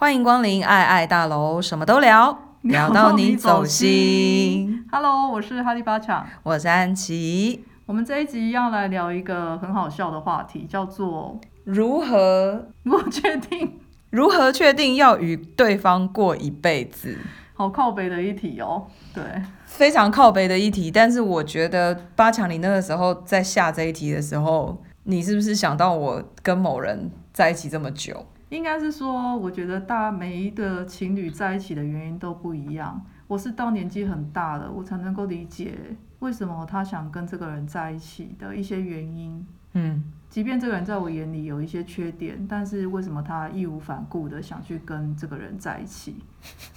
欢迎光临爱爱大楼，什么都聊，聊到你走心。Hello，我是哈利巴强，我是安琪。我们这一集要来聊一个很好笑的话题，叫做如何如何确定如何确定要与对方过一辈子？好靠北的一题哦，对，非常靠北的一题。但是我觉得八强，你那个时候在下这一题的时候，你是不是想到我跟某人在一起这么久？应该是说，我觉得大每一个情侣在一起的原因都不一样。我是到年纪很大了，我才能够理解为什么他想跟这个人在一起的一些原因。嗯，即便这个人在我眼里有一些缺点，但是为什么他义无反顾的想去跟这个人在一起？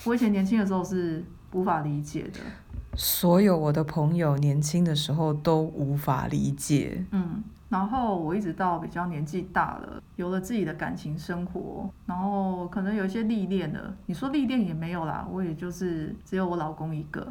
我以前年轻的时候是无法理解的。所有我的朋友年轻的时候都无法理解。嗯。然后我一直到比较年纪大了，有了自己的感情生活，然后可能有一些历练了。你说历练也没有啦，我也就是只有我老公一个。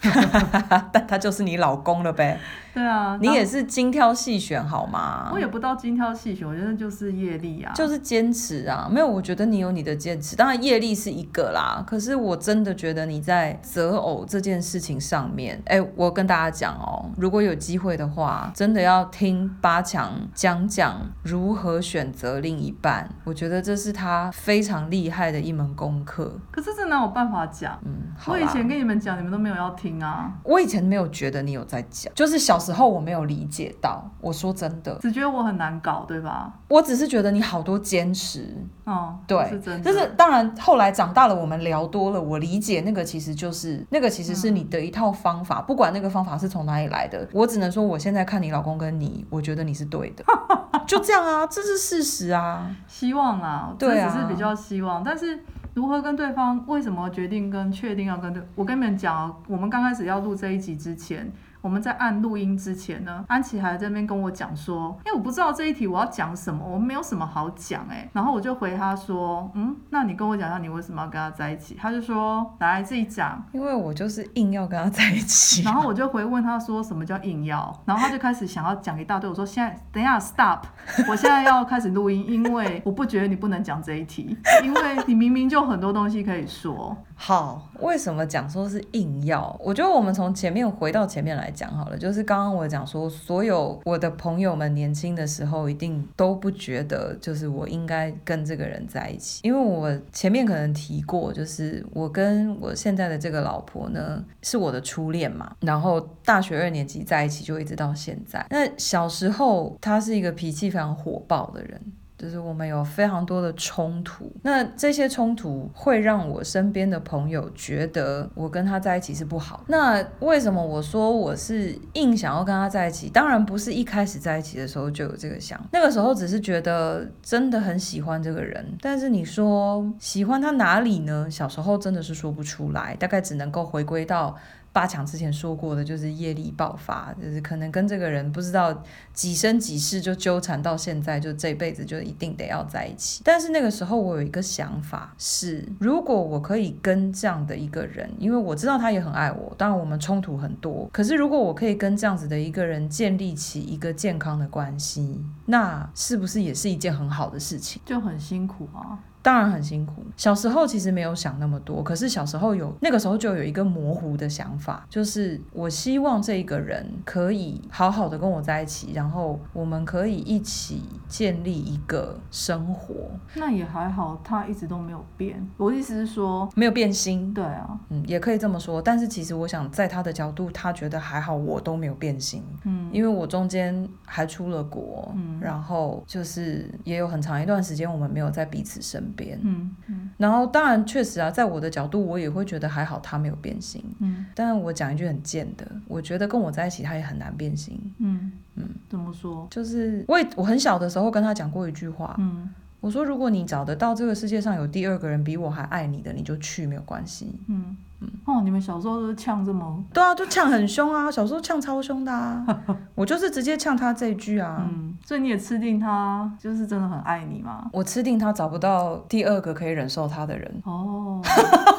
但他就是你老公了呗。对啊，你也是精挑细选好吗？我也不到精挑细选，我觉得就是业力啊，就是坚持啊。没有，我觉得你有你的坚持，当然业力是一个啦。可是我真的觉得你在择偶这件事情上面，哎，我跟大家讲哦，如果有机会的话，真的要听八强讲讲如何选择另一半。我觉得这是他非常厉害的一门功课。可是这哪有办法讲？嗯，我以前跟你们讲，你们都没有要听啊。我以前没有觉得你有在讲，就是小。时候我没有理解到，我说真的，只觉得我很难搞，对吧？我只是觉得你好多坚持，哦，对，是真的。就是当然，后来长大了，我们聊多了，我理解那个其实就是那个其实是你的一套方法，嗯、不管那个方法是从哪里来的，我只能说我现在看你老公跟你，我觉得你是对的，就这样啊，这是事实啊，希望啊，对啊，只是比较希望，但是如何跟对方，为什么决定跟确定要跟对，我跟你们讲，我们刚开始要录这一集之前。我们在按录音之前呢，安琪还在那边跟我讲说，因为我不知道这一题我要讲什么，我没有什么好讲哎，然后我就回他说，嗯，那你跟我讲一下你为什么要跟他在一起？他就说，来自己讲，因为我就是硬要跟他在一起。然后我就回问他说，什么叫硬要？然后他就开始想要讲一大堆。我说现在等一下，stop，我现在要开始录音，因为我不觉得你不能讲这一题，因为你明明就很多东西可以说。好，为什么讲说是硬要？我觉得我们从前面回到前面来讲好了，就是刚刚我讲说，所有我的朋友们年轻的时候一定都不觉得，就是我应该跟这个人在一起，因为我前面可能提过，就是我跟我现在的这个老婆呢是我的初恋嘛，然后大学二年级在一起就一直到现在。那小时候他是一个脾气非常火爆的人。就是我们有非常多的冲突，那这些冲突会让我身边的朋友觉得我跟他在一起是不好。那为什么我说我是硬想要跟他在一起？当然不是一开始在一起的时候就有这个想，那个时候只是觉得真的很喜欢这个人。但是你说喜欢他哪里呢？小时候真的是说不出来，大概只能够回归到。八强之前说过的，就是业力爆发，就是可能跟这个人不知道几生几世就纠缠到现在，就这辈子就一定得要在一起。但是那个时候我有一个想法是，如果我可以跟这样的一个人，因为我知道他也很爱我，当然我们冲突很多，可是如果我可以跟这样子的一个人建立起一个健康的关系，那是不是也是一件很好的事情？就很辛苦啊。当然很辛苦。小时候其实没有想那么多，可是小时候有那个时候就有一个模糊的想法，就是我希望这个人可以好好的跟我在一起，然后我们可以一起建立一个生活。那也还好，他一直都没有变。我的意思是说没有变心。对啊，嗯，也可以这么说。但是其实我想在他的角度，他觉得还好，我都没有变心。嗯，因为我中间还出了国，嗯，然后就是也有很长一段时间我们没有在彼此身嗯嗯，然后当然确实啊，在我的角度，我也会觉得还好，他没有变心，嗯，但我讲一句很贱的，我觉得跟我在一起，他也很难变心，嗯。嗯，怎么说？就是我我很小的时候跟他讲过一句话，嗯，我说如果你找得到这个世界上有第二个人比我还爱你的，你就去没有关系，嗯。哦，你们小时候都是呛这么？对啊，就呛很凶啊，小时候呛超凶的啊。我就是直接呛他这一句啊。嗯，所以你也吃定他，就是真的很爱你吗？我吃定他找不到第二个可以忍受他的人。哦，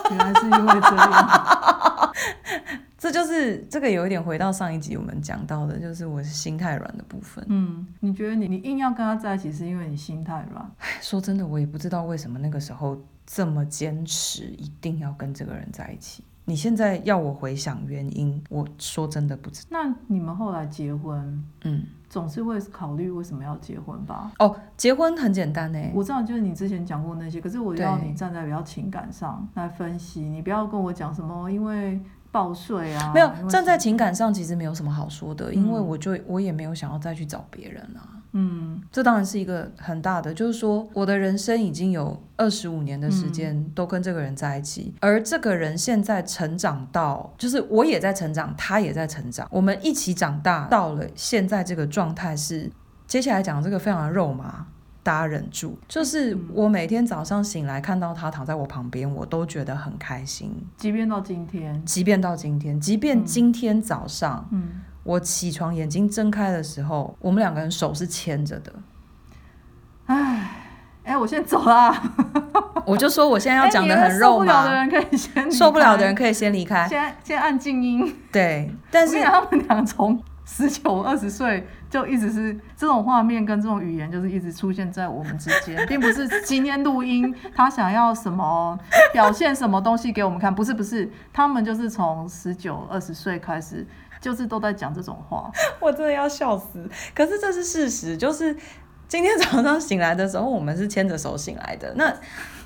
原来是因为这样。这就是这个有一点回到上一集我们讲到的，就是我是心太软的部分。嗯，你觉得你你硬要跟他在一起，是因为你心太软？说真的，我也不知道为什么那个时候这么坚持，一定要跟这个人在一起。你现在要我回想原因，我说真的不知道。那你们后来结婚，嗯，总是会考虑为什么要结婚吧？哦，结婚很简单呢。我知道，就是你之前讲过那些，可是我要你站在比较情感上来分析，你不要跟我讲什么，因为报税啊。没有，站在情感上其实没有什么好说的，因为我就我也没有想要再去找别人啊。嗯，这当然是一个很大的，就是说我的人生已经有二十五年的时间都跟这个人在一起，嗯，而这个人现在成长到，就是我也在成长，他也在成长，我们一起长大到了现在这个状态是，接下来讲这个非常的肉麻，大家忍住，就是我每天早上醒来看到他躺在我旁边，我都觉得很开心，即便到今天，即便到今天，即便今天早上，嗯。嗯我起床眼睛睁开的时候，我们两个人手是牵着的。哎，哎，我先走啦。我就说我现在要讲的很肉麻。受不了的人可以先受不了的人可以先离开。先先按静音。对，但是他们俩从十九二十岁就一直是这种画面跟这种语言，就是一直出现在我们之间，并不是今天录音他想要什么表现什么东西给我们看，不是不是，他们就是从十九二十岁开始。就是都在讲这种话，我真的要笑死。可是这是事实，就是今天早上醒来的时候，我们是牵着手醒来的。那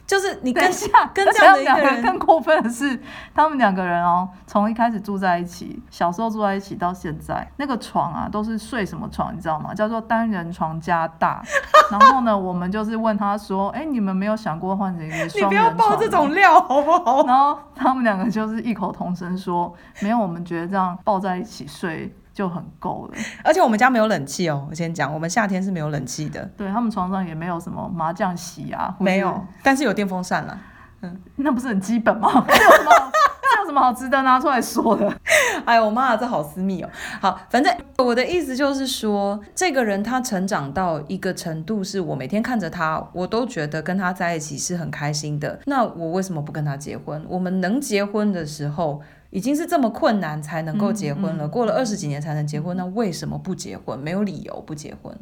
就是你跟下跟这样的一个人更过分的是，他们两个人哦，从一开始住在一起，小时候住在一起到现在，那个床啊都是睡什么床，你知道吗？叫做单人床加大。然后呢，我们就是问他说：“哎，你们没有想过换成一个双人床？”你不要爆这种料好不好？然后他们两个就是异口同声说：“没有，我们觉得这样抱在一起睡。”就很够了，而且我们家没有冷气哦。我先讲，我们夏天是没有冷气的。对，他们床上也没有什么麻将席啊，没有，但是有电风扇了。嗯，那不是很基本吗？这有什么？这有什么好值得拿出来说的？哎呦，我妈，这好私密哦。好，反正我的意思就是说，这个人他成长到一个程度，是我每天看着他，我都觉得跟他在一起是很开心的。那我为什么不跟他结婚？我们能结婚的时候。已经是这么困难才能够结婚了，嗯嗯、过了二十几年才能结婚，那为什么不结婚？没有理由不结婚。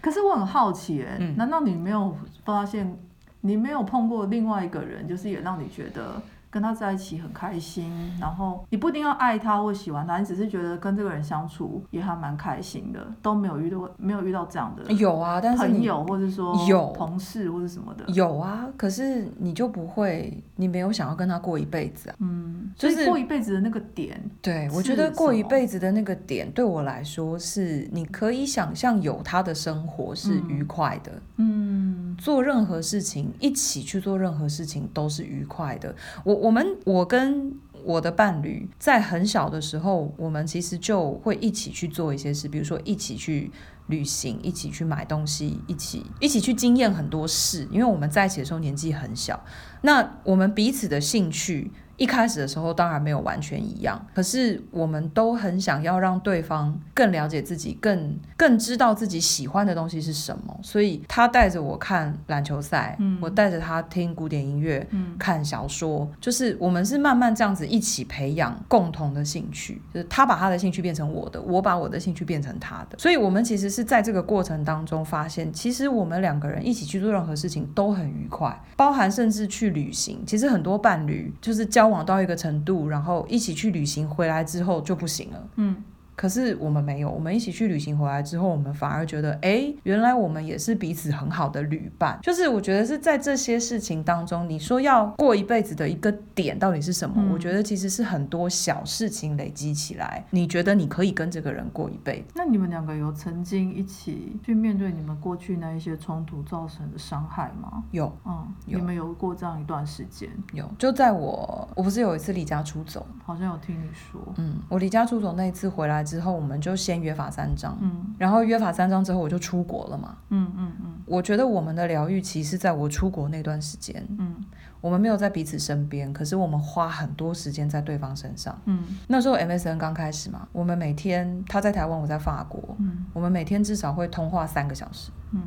可是我很好奇，哎、嗯，难道你没有发现，你没有碰过另外一个人，就是也让你觉得？跟他在一起很开心，然后你不一定要爱他或喜欢他，你只是觉得跟这个人相处也还蛮开心的，都没有遇到没有遇到这样的有啊，但是朋友或者说有。同事或者什么的。有啊，可是你就不会，你没有想要跟他过一辈子啊，嗯，就是过一辈子的那个点，对，我觉得过一辈子的那个点对我来说是你可以想象有他的生活是愉快的，嗯，做任何事情一起去做任何事情都是愉快的，我。我们我跟我的伴侣在很小的时候，我们其实就会一起去做一些事，比如说一起去旅行，一起去买东西，一起一起去经验很多事。因为我们在一起的时候年纪很小，那我们彼此的兴趣。一开始的时候当然没有完全一样，可是我们都很想要让对方更了解自己，更更知道自己喜欢的东西是什么。所以他带着我看篮球赛，嗯，我带着他听古典音乐，嗯，看小说，就是我们是慢慢这样子一起培养共同的兴趣，就是他把他的兴趣变成我的，我把我的兴趣变成他的。所以我们其实是在这个过程当中发现，其实我们两个人一起去做任何事情都很愉快，包含甚至去旅行。其实很多伴侣就是交。交往到一个程度，然后一起去旅行，回来之后就不行了。嗯。可是我们没有，我们一起去旅行回来之后，我们反而觉得，哎，原来我们也是彼此很好的旅伴。就是我觉得是在这些事情当中，你说要过一辈子的一个点到底是什么？嗯、我觉得其实是很多小事情累积起来，你觉得你可以跟这个人过一辈子。那你们两个有曾经一起去面对你们过去那一些冲突造成的伤害吗？有，嗯，有你们有过这样一段时间？有，就在我我不是有一次离家出走，好像有听你说，嗯，我离家出走那一次回来。之后我们就先约法三章，嗯，然后约法三章之后我就出国了嘛，嗯嗯嗯，我觉得我们的疗愈期是在我出国那段时间，嗯，我们没有在彼此身边，可是我们花很多时间在对方身上，嗯，那时候 MSN 刚开始嘛，我们每天他在台湾，我在法国，嗯，我们每天至少会通话三个小时，嗯，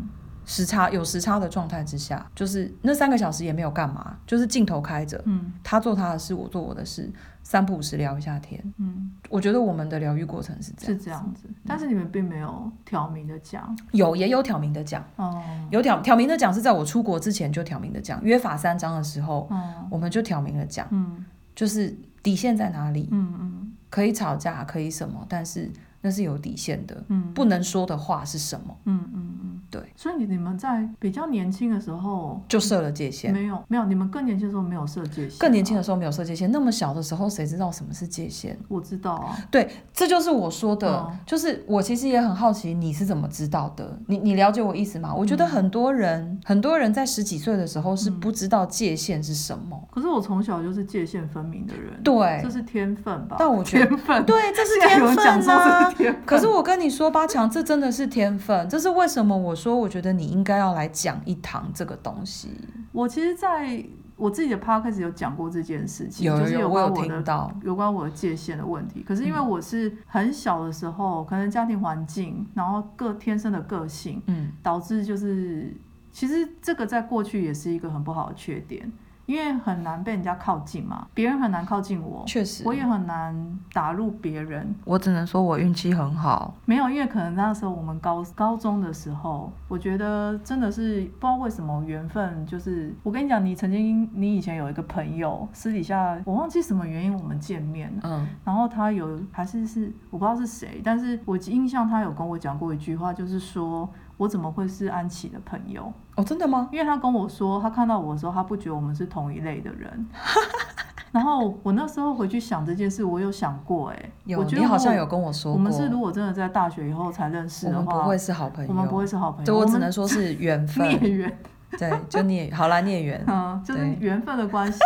时差有时差的状态之下，就是那三个小时也没有干嘛，就是镜头开着，嗯，他做他的事，我做我的事，三不五时聊一下天，嗯，我觉得我们的疗愈过程是这样，是这样子，但是你们并没有挑明的讲，有也有挑明的讲，哦，有挑挑明的讲是在我出国之前就挑明的讲，约法三章的时候，嗯，我们就挑明了讲，嗯，就是底线在哪里，嗯嗯，可以吵架，可以什么，但是那是有底线的，嗯，不能说的话是什么，嗯嗯嗯。对，所以你你们在比较年轻的时候就设了界限？没有没有，你们更年轻的时候没有设界限。更年轻的时候没有设界限，那么小的时候谁知道什么是界限？我知道啊。对，这就是我说的，嗯、就是我其实也很好奇你是怎么知道的。你你了解我意思吗？我觉得很多人、嗯、很多人在十几岁的时候是不知道界限是什么。可是我从小就是界限分明的人。对，这是天分吧？但我觉得天分。对，这是天分啊。是天分。可是我跟你说，八强，这真的是天分。这是为什么？我说，我觉得你。应该要来讲一堂这个东西。我其实在我自己的 podcast 有讲过这件事情，有有有就是有关我有到有关我的界限的问题。可是因为我是很小的时候，嗯、可能家庭环境，然后个天生的个性，嗯，导致就是其实这个在过去也是一个很不好的缺点。因为很难被人家靠近嘛，别人很难靠近我，确实，我也很难打入别人。我只能说我运气很好。没有，因为可能那时候我们高高中的时候，我觉得真的是不知道为什么缘分，就是我跟你讲，你曾经你以前有一个朋友，私底下我忘记什么原因我们见面，嗯，然后他有还是是我不知道是谁，但是我印象他有跟我讲过一句话，就是说。我怎么会是安琪的朋友？哦，真的吗？因为他跟我说，他看到我的时候，他不觉得我们是同一类的人。然后我那时候回去想这件事，我有想过，哎，我觉得你好像有跟我说过，我们是如果真的在大学以后才认识的话，我们不会是好朋友，我们不会是好朋友，对，我只能说是缘分，孽缘。对，就孽好啦，孽缘，嗯，就是缘分的关系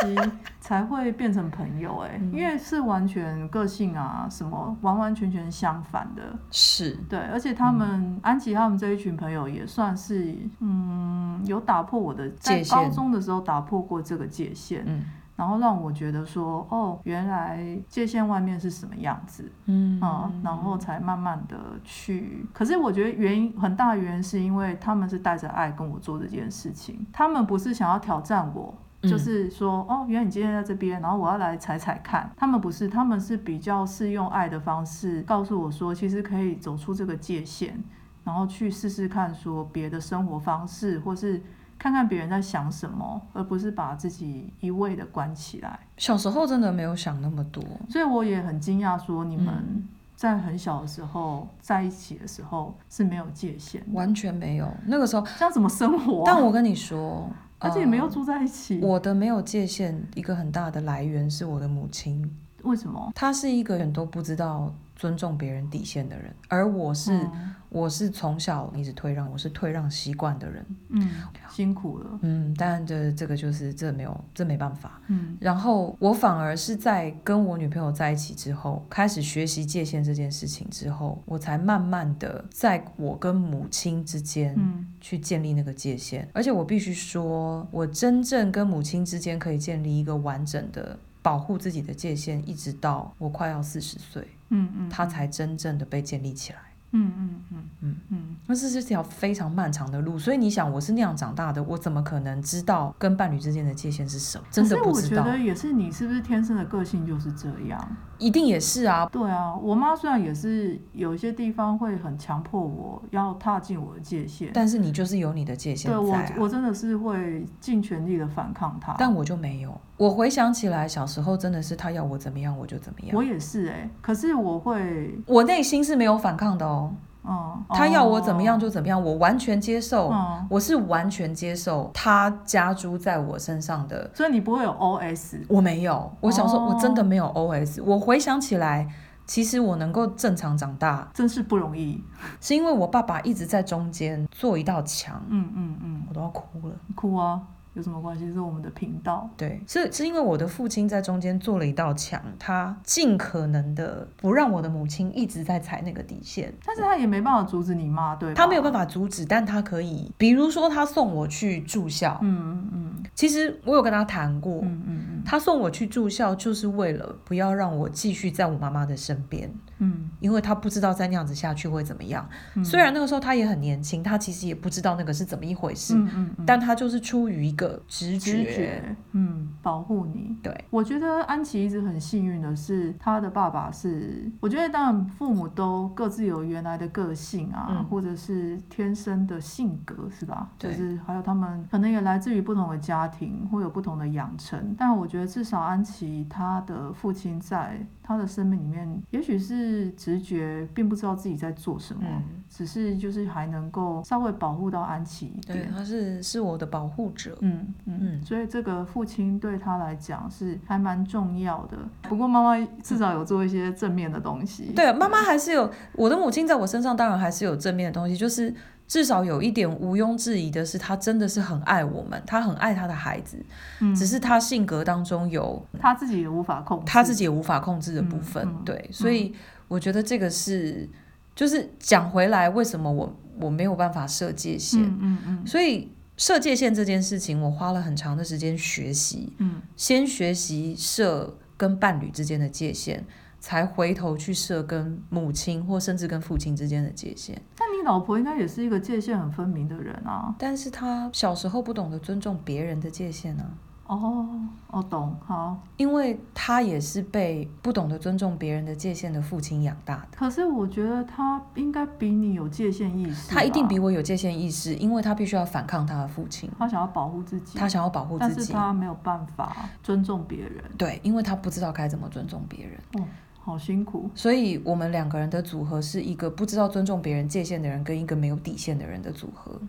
才会变成朋友哎，因为是完全个性啊什么完完全全相反的，是。对，而且他们、嗯、安琪他们这一群朋友也算是嗯有打破我的在高中的时候打破过这个界限，嗯。然后让我觉得说，哦，原来界限外面是什么样子，嗯，嗯，然后才慢慢的去。可是我觉得原因很大原因是因为他们是带着爱跟我做这件事情，他们不是想要挑战我，就是说，哦，原来你今天在这边，然后我要来踩踩看。他们不是，他们是比较是用爱的方式告诉我说，其实可以走出这个界限，然后去试试看说别的生活方式，或是。看看别人在想什么，而不是把自己一味的关起来。小时候真的没有想那么多，所以我也很惊讶，说你们在很小的时候在一起的时候是没有界限，完全没有。那个时候这样怎么生活啊？但我跟你说，而且也没有住在一起。呃，我的没有界限，一个很大的来源是我的母亲。为什么？他是一个人都不知道尊重别人底线的人，而我是。嗯我是从小一直退让，我是退让习惯的人。嗯，辛苦了。嗯，但这这个就是这没有这没办法。嗯，然后我反而是在跟我女朋友在一起之后，开始学习界限这件事情之后，我才慢慢的在我跟母亲之间，去建立那个界限。嗯，而且我必须说，我真正跟母亲之间可以建立一个完整的保护自己的界限，一直到我快要四十岁，嗯嗯，它才真正的被建立起来。嗯嗯嗯嗯嗯，那这是条非常漫长的路，所以你想，我是那样长大的，我怎么可能知道跟伴侣之间的界限是什么？真的不知道。我觉得也是，你是不是天生的个性就是这样？一定也是啊。对啊，我妈虽然也是有一些地方会很强迫我要踏进我的界限，但是你就是有你的界限。对，我我真的是会尽全力的反抗她，但我就没有。我回想起来，小时候真的是他要我怎么样我就怎么样。我也是哎、欸，可是我会，我内心是没有反抗的哦。嗯，他要我怎么样就怎么样，我完全接受。嗯，我是完全接受他加诸在我身上的。所以你不会有 OS？我没有。我小时候我真的没有 OS。我回想起来，其实我能够正常长大，真是不容易。是因为我爸爸一直在中间做一道墙。嗯嗯嗯，我都要哭了。哭啊。有什么关系？是我们的频道。对，是是因为我的父亲在中间做了一道墙，他尽可能的不让我的母亲一直在踩那个底线。但是他也没办法阻止你妈，对？他没有办法阻止，但他可以，比如说他送我去住校。嗯嗯嗯。其实我有跟他谈过。嗯嗯嗯。嗯，他送我去住校就是为了不要让我继续在我妈妈的身边。嗯，因为他不知道再那样子下去会怎么样。嗯、虽然那个时候他也很年轻，他其实也不知道那个是怎么一回事。嗯嗯嗯、但他就是出于一个直觉，直觉嗯，保护你。对，我觉得安琪一直很幸运的是，他的爸爸是，我觉得当然父母都各自有原来的个性啊，嗯、或者是天生的性格，是吧？对就是还有他们可能也来自于不同的家庭，会有不同的养成。但我觉得至少安琪她的父亲在他的生命里面，也许是直觉，并不知道自己在做什么，嗯、只是就是还能够稍微保护到安琪一点。对，他是是我的保护者。嗯嗯，嗯，所以这个父亲对他来讲是还蛮重要的。不过妈妈至少有做一些正面的东西。对，妈妈还是有我的母亲在我身上，当然还是有正面的东西，就是。至少有一点毋庸置疑的是，他真的是很爱我们，他很爱他的孩子，嗯、只是他性格当中有他自己也无法控制，他自己也无法控制的部分。嗯嗯、对，所以我觉得这个是，就是讲回来，为什么我我没有办法设界限？嗯嗯嗯、所以设界限这件事情，我花了很长的时间学习，嗯、先学习设跟伴侣之间的界限。才回头去设跟母亲或甚至跟父亲之间的界限。但你老婆应该也是一个界限很分明的人啊。但是她小时候不懂得尊重别人的界限啊。哦，我懂，好。因为他也是被不懂得尊重别人的界限的父亲养大的。可是我觉得他应该比你有界限意识。他一定比我有界限意识，因为他必须要反抗他的父亲。他想要保护自己。他想要保护自己。但是他没有办法尊重别人。对，因为他不知道该怎么尊重别人。哦好辛苦，所以我们两个人的组合是一个不知道尊重别人界限的人跟一个没有底线的人的组合，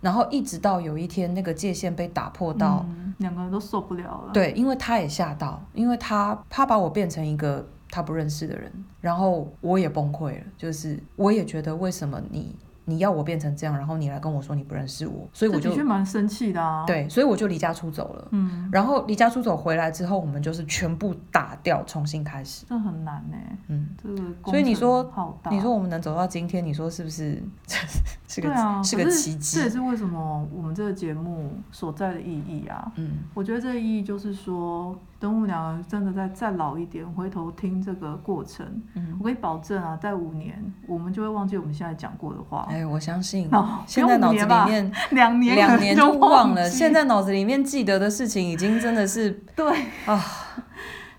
然后一直到有一天那个界限被打破到，嗯，两个人都受不了了。对，因为他也吓到，因为他他把我变成一个他不认识的人，然后我也崩溃了，就是我也觉得为什么你。你要我变成这样，然后你来跟我说你不认识我，所以我就的确蛮生气的啊。对，所以我就离家出走了。嗯，然后离家出走回来之后，我们就是全部打掉，重新开始。这很难呢。嗯，这个所以你说，你说我们能走到今天，你说是不是？是个、啊、是个奇迹。这也是为什么我们这个节目所在的意义啊。嗯，我觉得这个意义就是说。等我们两个真的再再老一点，回头听这个过程，嗯、我可以保证啊，在五年我们就会忘记我们现在讲过的话。哎，我相信，现在脑子里面两年两年就忘了，现在脑子里面记得的事情已经真的是 对啊。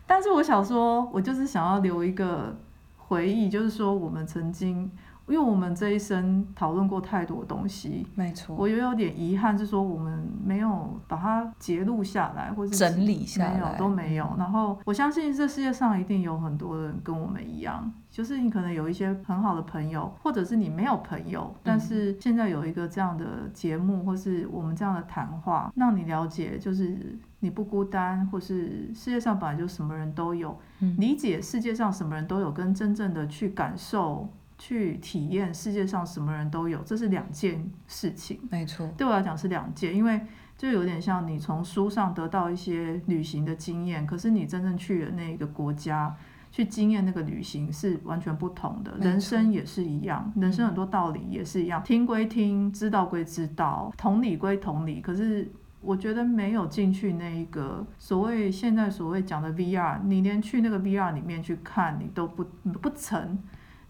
但是我想说，我就是想要留一个回忆，就是说我们曾经。因为我们这一生讨论过太多东西，没错，我也有点遗憾，是说我们没有把它截录下来，或者整理下来，没有都没有。然后我相信这世界上一定有很多人跟我们一样，就是你可能有一些很好的朋友，或者是你没有朋友，但是现在有一个这样的节目，或是我们这样的谈话，让你了解，就是你不孤单，或是世界上本来就什么人都有，理解世界上什么人都有，跟真正的去感受。去体验世界上什么人都有，这是两件事情。没错，对我来讲是两件，因为就有点像你从书上得到一些旅行的经验，可是你真正去了那个国家去经验那个旅行是完全不同的。人生也是一样，人生很多道理也是一样，听归听，知道归知道，同理归同理。可是我觉得没有进去那一个所谓现在所谓讲的 VR，你连去那个 VR 里面去看你都不不曾。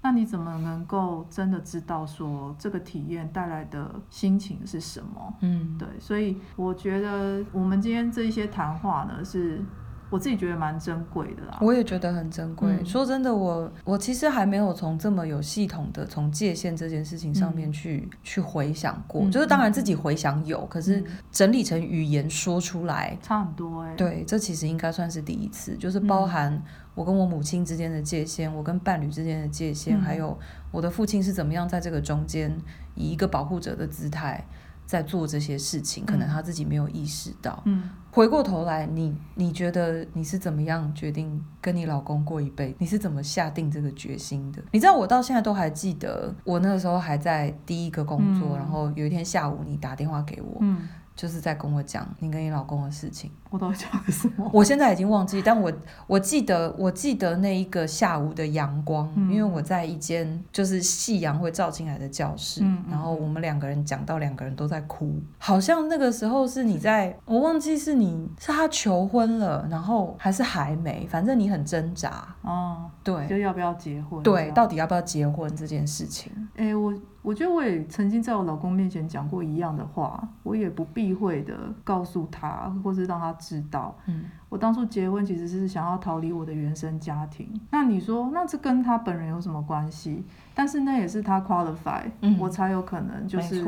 那你怎么能够真的知道说这个体验带来的心情是什么？嗯，对，所以我觉得我们今天这一些谈话呢，是我自己觉得蛮珍贵的啦。我也觉得很珍贵。嗯，说真的，我我其实还没有从这么有系统的从界限这件事情上面去、嗯、去回想过。嗯、就是当然自己回想有，嗯、可是整理成语言说出来差很多哎、欸。对，这其实应该算是第一次，就是包含。嗯我跟我母亲之间的界限，我跟伴侣之间的界限，嗯、还有我的父亲是怎么样在这个中间以一个保护者的姿态在做这些事情，嗯、可能他自己没有意识到。嗯，回过头来，你你觉得你是怎么样决定跟你老公过一辈子？你是怎么下定这个决心的？你知道我到现在都还记得，我那个时候还在第一个工作，嗯、然后有一天下午你打电话给我。嗯就是在跟我讲你跟你老公的事情。我都讲了什么？我现在已经忘记，但我我记得我记得那一个下午的阳光，嗯、因为我在一间就是夕阳会照进来的教室，嗯、然后我们两个人讲到两个人都在哭，好像那个时候是你在，我忘记是你是他求婚了，然后还是还没，反正你很挣扎哦，对，就要不要结婚？对，到底要不要结婚这件事情？哎、欸，我。我觉得我也曾经在我老公面前讲过一样的话，我也不避讳的告诉他，或是让他知道，嗯，我当初结婚其实是想要逃离我的原生家庭。那你说，那这跟他本人有什么关系？但是那也是他 qualify，嗯，我才有可能就是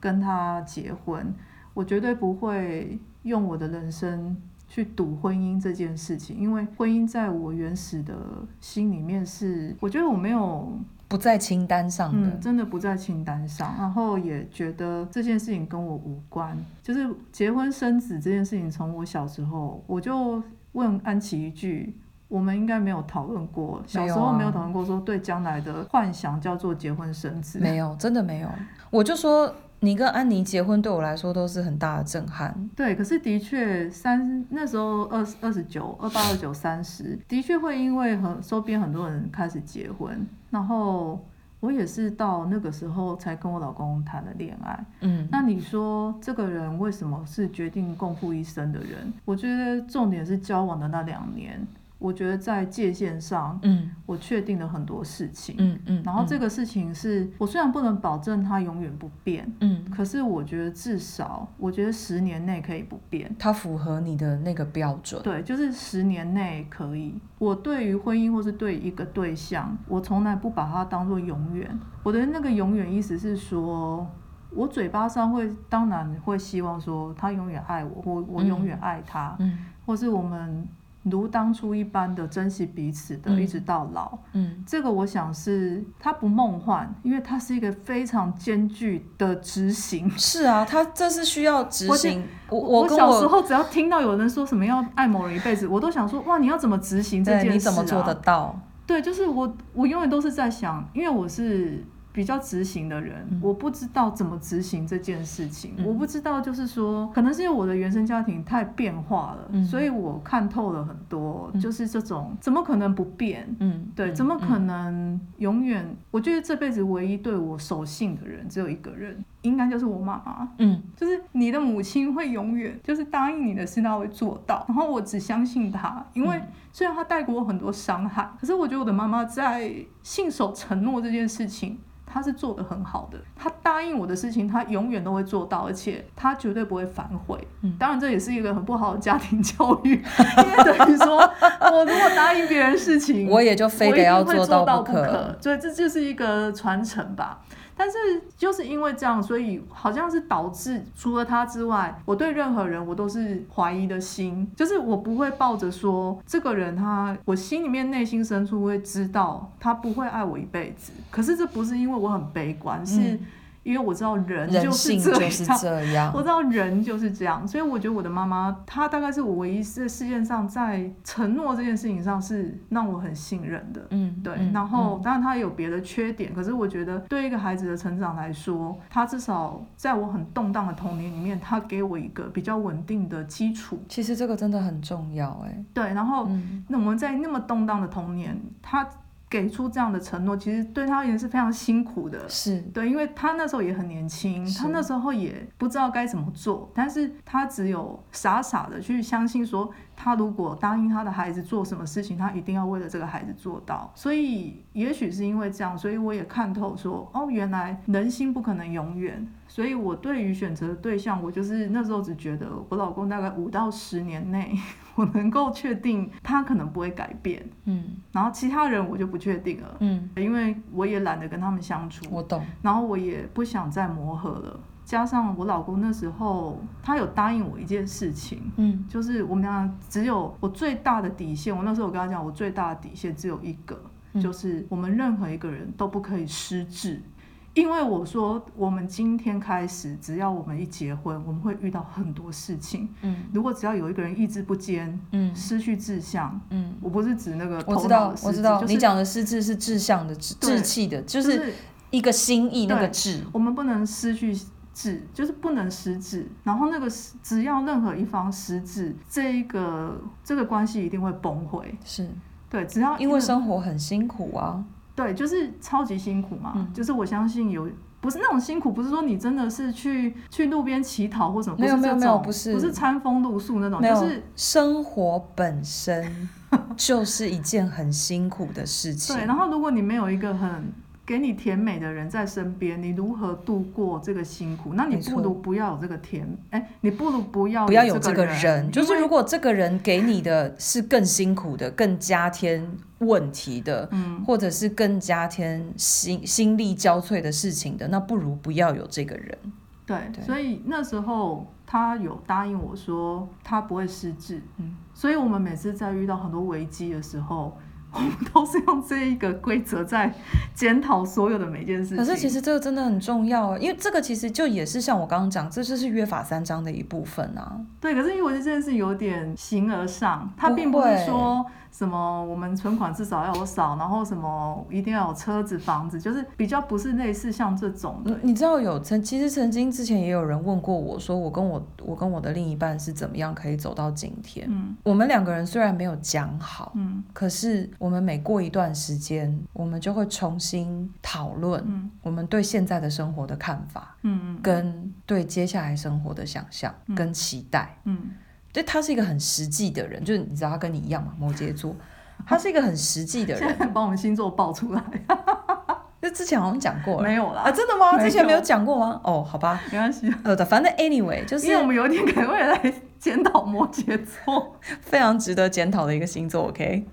跟他结婚。我绝对不会用我的人生去赌婚姻这件事情，因为婚姻在我原始的心里面是，我觉得我没有。不在清单上的，嗯，真的不在清单上。然后也觉得这件事情跟我无关，就是结婚生子这件事情，从我小时候我就问安琪一句：我们应该没有讨论过，小时候没有讨论过说对将来的幻想叫做结婚生子，没有，真的没有。我就说你跟安妮结婚对我来说都是很大的震撼。对，可是的确三那时候二二十九、二八、二九、三十，的确会因为很周边很多人开始结婚。然后我也是到那个时候才跟我老公谈了恋爱。嗯，那你说这个人为什么是决定共赴一生的人？我觉得重点是交往的那两年。我觉得在界限上，嗯，我确定了很多事情，嗯嗯，然后这个事情是我虽然不能保证它永远不变，嗯，可是我觉得至少，我觉得十年内可以不变，它符合你的那个标准，对，就是十年内可以。我对于婚姻或是对一个对象，我从来不把它当做永远。我的那个永远意思是说，我嘴巴上会当然会希望说他永远爱我，我我永远爱他，嗯，或是我们。如当初一般的珍惜彼此的，一直到老。嗯，这个我想是它不梦幻，因为它是一个非常艰巨的执行。是啊，它这是需要执行。我我，我，我小时候只要听到有人说什么要爱某人一辈子，我都想说哇，你要怎么执行这件事啊？你怎么做得到？对，就是我，我永远都是在想，因为我是。比较执行的人，嗯、我不知道怎么执行这件事情。嗯、我不知道，就是说，可能是因为我的原生家庭太变化了，嗯、所以我看透了很多。嗯、就是这种，怎么可能不变？嗯，对，怎么可能永远？嗯、我觉得这辈子唯一对我守信的人只有一个人，应该就是我妈妈。嗯，就是你的母亲会永远就是答应你的事，她会做到。然后我只相信她，因为虽然她带给我很多伤害，可是我觉得我的妈妈在信守承诺这件事情。她是做的很好的，他答应我的事情，他永远都会做到，而且他绝对不会反悔。嗯，当然这也是一个很不好的家庭教育，因为等于说，我如果答应别人事情，我也就非得要做到不可。所以这就是一个传承吧。但是就是因为这样，所以好像是导致除了他之外，我对任何人我都是怀疑的心，就是我不会抱着说这个人他，我心里面内心深处会知道他不会爱我一辈子。可是这不是因为我很悲观，是。因为我知道人就是这样，就是这样，我知道人就是这样，所以我觉得我的妈妈，她大概是我唯一在世界上在承诺这件事情上是让我很信任的。嗯，对。嗯、然后、嗯、当然她也有别的缺点，可是我觉得对一个孩子的成长来说，她至少在我很动荡的童年里面，她给我一个比较稳定的基础。其实这个真的很重要，哎。对，然后、嗯、那我们在那么动荡的童年，她。给出这样的承诺，其实对他而言是非常辛苦的。是对，因为他那时候也很年轻，他那时候也不知道该怎么做，但是他只有傻傻的去相信说，他如果答应他的孩子做什么事情，他一定要为了这个孩子做到。所以，也许是因为这样，所以我也看透说，哦，原来人心不可能永远。所以我对于选择的对象，我就是那时候只觉得我老公大概五到十年内，我能够确定他可能不会改变。嗯，然后其他人我就不确定了。嗯，因为我也懒得跟他们相处。我懂。然后我也不想再磨合了。加上我老公那时候，他有答应我一件事情，嗯，就是我们俩只有我最大的底线。我那时候我跟他讲，我最大的底线只有一个，嗯，就是我们任何一个人都不可以失智。因为我说，我们今天开始，只要我们一结婚，我们会遇到很多事情。嗯，如果只要有一个人意志不坚，嗯，失去志向，嗯，我不是指那个我知道，我知道，就是、你讲的失智是志向的志，志气的，就是一个心意那个志。我们不能失去志，就是不能失智。然后那个只要任何一方失智，这一个这个关系一定会崩溃。是，对，只要因为生活很辛苦啊。对，就是超级辛苦嘛。嗯、就是我相信有。不是那种辛苦，不是说你真的是去去路边乞讨或什么，没有没有没有，不是不是餐风露宿那种，就是生活本身 就是一件很辛苦的事情。对，然后如果你没有一个很给你甜美的人在身边，你如何度过这个辛苦？那你不如不要有这个甜，哎，你不如不要不要有这个人。就是如果这个人给你的是更辛苦的、更加添。问题的，嗯或者是更加添心心力交瘁的事情的，那不如不要有这个人。对，对，所以那时候他有答应我说他不会失智，嗯，所以我们每次在遇到很多危机的时候。我 们都是用这一个规则在检讨所有的每件事情。可是其实这个真的很重要啊，因为这个其实就也是像我刚刚讲，这就是约法三章的一部分啊。对，可是因为我觉得这件事有点形而上，它并不是说什么我们存款至少要有少，然后什么一定要有车子房子，就是比较不是类似像这种的。你知道有曾其实曾经之前也有人问过我说，我跟我我跟我的另一半是怎么样可以走到今天？嗯，我们两个人虽然没有讲好，嗯，可是。我们每过一段时间，我们就会重新讨论我们对现在的生活的看法，嗯，跟对接下来生活的想象跟期待，嗯，对，他是一个很实际的人，就是你知道他跟你一样嘛，摩羯座，他是一个很实际的人，把我们星座爆出来。就之前好像讲过了，没有啦啊？真的吗？之前没有讲过吗？哦，好吧，没关系。呃，反正 anyway，就是因为我们有一天可能会来检讨摩羯座，非常值得检讨的一个星座。OK，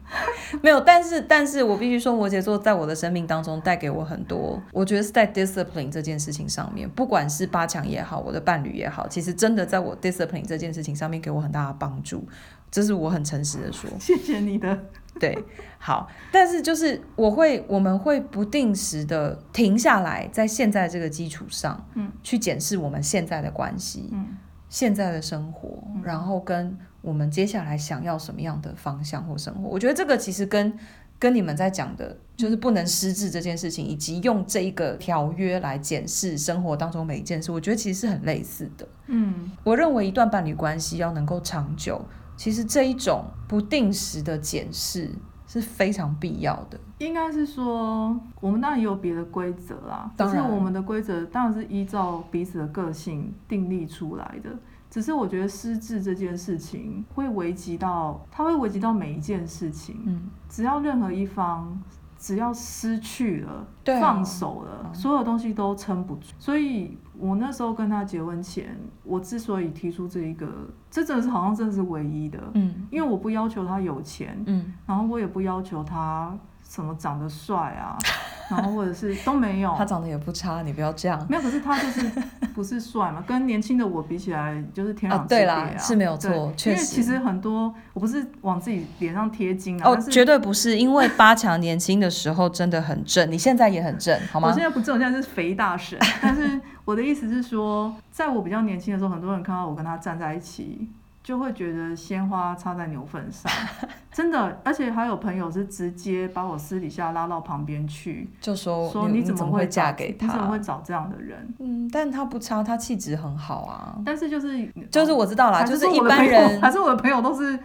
没有，但是，但是我必须说，摩羯座在我的生命当中带给我很多。我觉得是在 discipline 这件事情上面，不管是八强也好，我的伴侣也好，其实真的在我 discipline 这件事情上面给我很大的帮助。这是我很诚实的说，谢谢你的。对，好，但是就是我会，我们会不定时的停下来，在现在这个基础上，嗯，去检视我们现在的关系，嗯，现在的生活，嗯，然后跟我们接下来想要什么样的方向或生活。我觉得这个其实跟跟你们在讲的，就是不能失智这件事情，以及用这一个条约来检视生活当中每一件事，我觉得其实是很类似的。嗯，我认为一段伴侣关系要能够长久。其实这一种不定时的检视是非常必要的。应该是说，我们当然也有别的规则啦。但是，我们的规则当然是依照彼此的个性订立出来的。只是我觉得失智这件事情会危及到，它会危及到每一件事情。嗯，只要任何一方。只要失去了，啊、放手了，嗯，所有东西都撑不住。所以我那时候跟他结婚前，我之所以提出这一个，这真的是好像真的是唯一的。嗯，因为我不要求他有钱，嗯，然后我也不要求他什么长得帅啊。然后或者是都没有，他长得也不差，你不要这样。没有，可是他就是 不是帅嘛，跟年轻的我比起来就是天壤之别啊。对啦，是没有错，确实。因为其实很多，我不是往自己脸上贴金啊。哦，绝对不是，因为八强年轻的时候真的很正，你现在也很正，好吗？我现在不正，我现在是肥大神。但是我的意思是说，在我比较年轻的时候，很多人看到我跟他站在一起。就会觉得鲜花插在牛粪上，真的，而且还有朋友是直接把我私底下拉到旁边去，就说说你怎么会嫁给他？你怎么会找这样的人？嗯，但他不差，他气质很好啊。但是就是就是我知道啦，就是一般人 还是我的朋友都是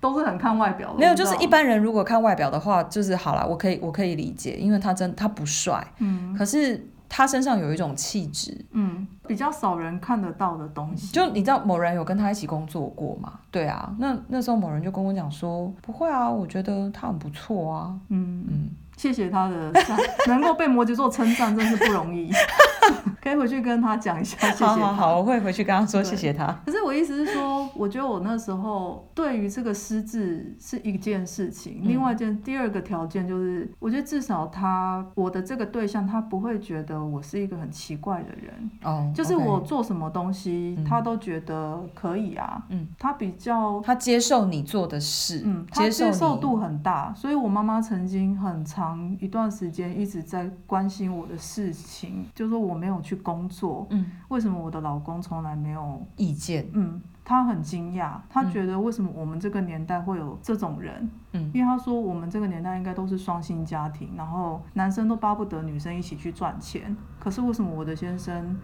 都是很看外表的。没有，就是一般人如果看外表的话，就是好啦，我可以我可以理解，因为他真他不帅，嗯，可是。他身上有一种气质，嗯，比较少人看得到的东西。就你知道某人有跟他一起工作过吗？对啊，那那时候某人就跟我讲说，不会啊，我觉得他很不错啊，嗯嗯。谢谢他的赞，能够被摩羯座称赞，真是不容易。可以回去跟他讲一下，谢谢他。好，好，好，我会回去跟他说谢谢他。可是我意思是说，我觉得我那时候对于这个失智是一件事情，嗯、另外一件第二个条件就是，我觉得至少他我的这个对象他不会觉得我是一个很奇怪的人。哦。就是我做什么东西，嗯、他都觉得可以啊。嗯。他比较他接受你做的事，嗯，他接受度很大，所以我妈妈曾经很常。一段时间一直在关心我的事情，就是说我没有去工作，嗯，为什么我的老公从来没有意见？嗯，他很惊讶，他觉得为什么我们这个年代会有这种人？嗯，因为他说我们这个年代应该都是双薪家庭，然后男生都巴不得女生一起去赚钱，可是为什么我的先生？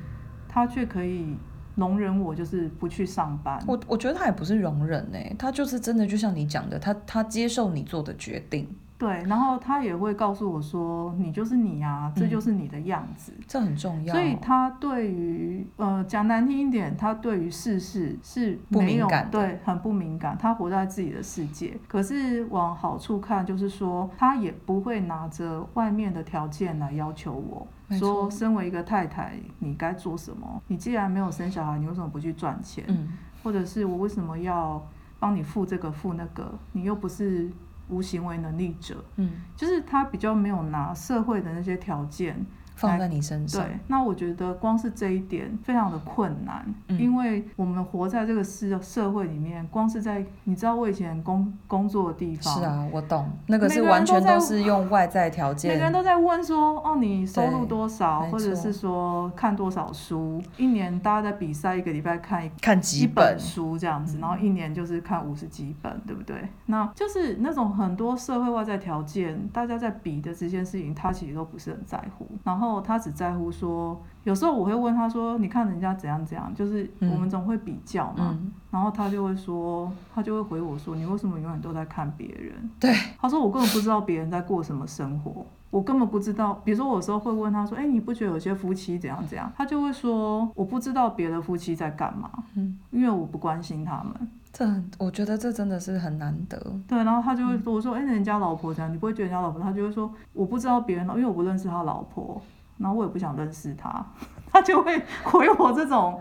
他却可以容忍我，就是不去上班。我我觉得他也不是容忍呢，他就是真的，就像你讲的，他他接受你做的决定。对，然后他也会告诉我说：“你就是你啊，这就是你的样子。嗯”这很重要。所以他对于呃讲难听一点，他对于世事是没有，不敏感，对，很不敏感。他活在自己的世界。可是往好处看，就是说他也不会拿着外面的条件来要求我，说身为一个太太，你该做什么？你既然没有生小孩，你为什么不去赚钱？嗯，或者是我为什么要帮你付这个付那个？你又不是。无行为能力者，嗯，就是他比较没有拿社会的那些条件放在你身上。对，那我觉得光是这一点非常的困难，嗯、因为我们活在这个社社会里面，光是在你知道我以前工工作的地方，是啊，我懂，那个是完全都是用外在条件，每个人都在问说，哦，你收入多少，或者是说看多少书，一年大家在比赛，一个礼拜看一看几本书这样子，然后一年就是看五十几本，对不对？那就是那种很多社会外在条件，大家在比的这件事情，他其实都不是很在乎，然后。然后他只在乎说，有时候我会问他说：“你看人家怎样怎样？”就是我们总会比较嘛。嗯、然后他就会说，他就会回我说：“你为什么永远都在看别人？”对，他说：“我根本不知道别人在过什么生活，我根本不知道。比如说，我有时候会问他说：‘哎，你不觉得有些夫妻怎样怎样？’他就会说：‘我不知道别的夫妻在干嘛，嗯，因为我不关心他们。’这很，我觉得这真的是很难得。对，然后他就会说：‘我说，哎，人家老婆怎样？你不会觉得人家老婆？’他就会说：‘我不知道别人，因为我不认识他老婆。’然后我也不想认识他，他就会回我这种，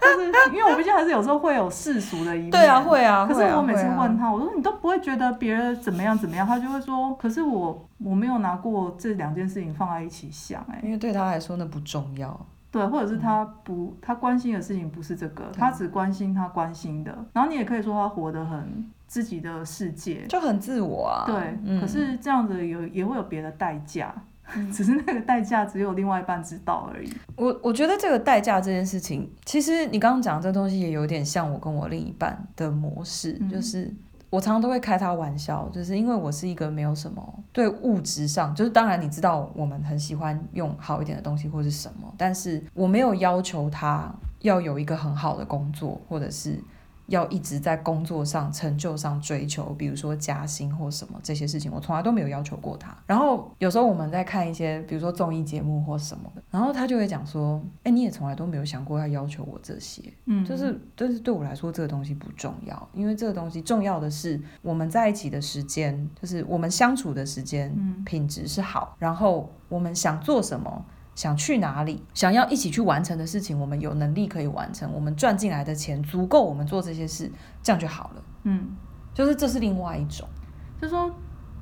就是因为我毕竟还是有时候会有世俗的一面。对啊，会啊。可是我每次问他，我说你都不会觉得别人怎么样怎么样，他就会说，可是我我没有拿过这两件事情放在一起想，哎，因为对他来说那不重要。对，或者是他不，他关心的事情不是这个，他只关心他关心的。然后你也可以说他活得很自己的世界，就很自我啊。对，可是这样子有也会有别的代价。只是那个代价只有另外一半知道而已。我我觉得这个代价这件事情，其实你刚刚讲的这东西也有点像我跟我另一半的模式，嗯、就是我常常都会开他玩笑，就是因为我是一个没有什么对物质上，就是当然你知道我们很喜欢用好一点的东西或是什么，但是我没有要求他要有一个很好的工作，或者是。要一直在工作上、成就上追求，比如说加薪或什么这些事情，我从来都没有要求过他。然后有时候我们在看一些，比如说综艺节目或什么的，然后他就会讲说：“哎，你也从来都没有想过要要求我这些。”嗯，就是，但是对我来说，这个东西不重要，因为这个东西重要的是我们在一起的时间，就是我们相处的时间，嗯品质是好，然后我们想做什么。想去哪里，想要一起去完成的事情，我们有能力可以完成。我们赚进来的钱足够我们做这些事，这样就好了。嗯，就是这是另外一种，就是说，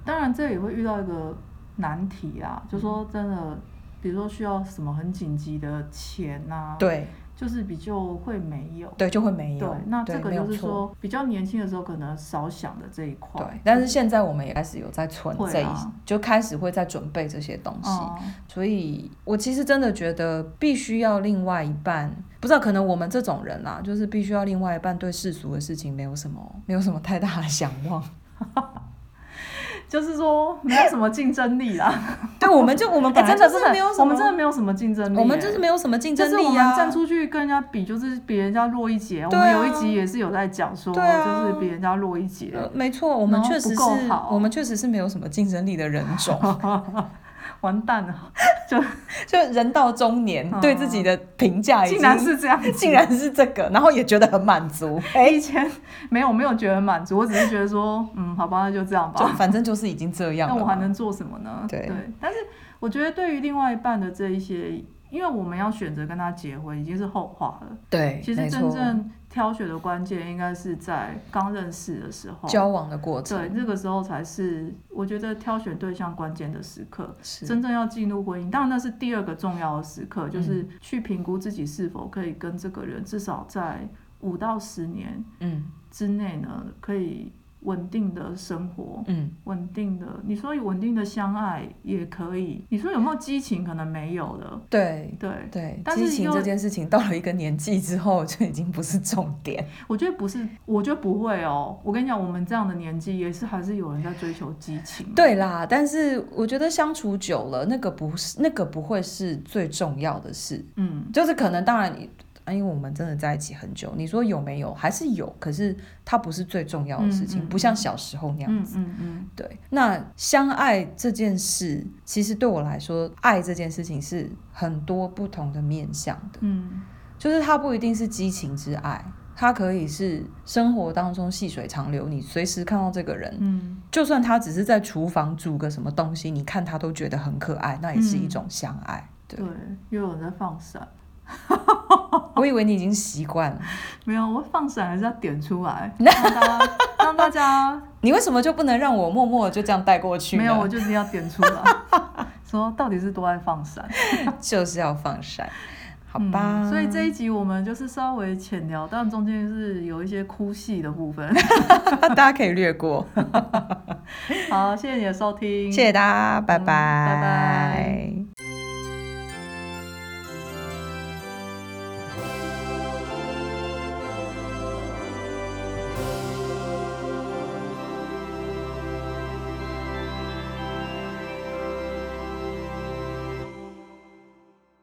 当然这也会遇到一个难题啊，就是说真的，比如说需要什么很紧急的钱啊，对。就是比较会没有，对，就会没有。对，那这个就是说比较年轻的时候可能少想的这一块。对，但是现在我们也开始有在存这一，啊、就开始会在准备这些东西。嗯、所以我其实真的觉得必须要另外一半，不知道可能我们这种人啊，就是必须要另外一半对世俗的事情没有什么，没有什么太大的 想望。就是说没有什么竞争力啦，对，我们就我们本来就是没有什么，我们真的没有什么竞争力，我们就是没有什么竞争力啊。就是我们站出去跟人家比，就是比人家弱一截。我们有一集也是有在讲说，就是比人家弱一截。没错，我们确实是，我们确实是没有什么竞争力的人种。完蛋了，就就人到中年，对自己的评价竟然是这样，竟然是这个，然后也觉得很满足。哎，以前没有没有觉得很满足，我只是觉得说，嗯，好吧，那就这样吧，就反正就是已经这样了。那我还能做什么呢？对对，但是我觉得对于另外一半的这一些，因为我们要选择跟他结婚，已经是后话了。对，其实真正。挑选的关键应该是在刚认识的时候，交往的过程，对，那个时候才是我觉得挑选对象关键的时刻。是真正要进入婚姻，当然那是第二个重要的时刻，就是去评估自己是否可以跟这个人至少在五到十年之内呢，可以稳定的生活，嗯，稳定的。你说稳定的相爱也可以，你说有没有激情？可能没有的。对对对，但是激情这件事情到了一个年纪之后就已经不是重点。我觉得不是，我觉得不会哦。我跟你讲，我们这样的年纪也是还是有人在追求激情。对啦，但是我觉得相处久了，那个不是那个不会是最重要的事。嗯，就是可能当然你。啊，因为我们真的在一起很久，你说有没有？还是有，可是它不是最重要的事情，嗯嗯、不像小时候那样子。嗯嗯，嗯对，那相爱这件事，其实对我来说，爱这件事情是很多不同的面向的。嗯，就是它不一定是激情之爱，它可以是生活当中细水长流，你随时看到这个人，嗯，就算他只是在厨房煮个什么东西，你看他都觉得很可爱，那也是一种相爱。嗯、对，对，又有人在放闪。我以为你已经习惯了，没有，我放闪还是要点出来，让大家，让大家。你为什么就不能让我默默就这样带过去？没有，我就是要点出来，说到底是多爱放闪，就是要放闪，好吧、嗯？所以这一集我们就是稍微浅聊，但中间是有一些哭戏的部分，大家可以略过。好，谢谢你的收听，谢谢大家，拜拜，嗯、拜拜。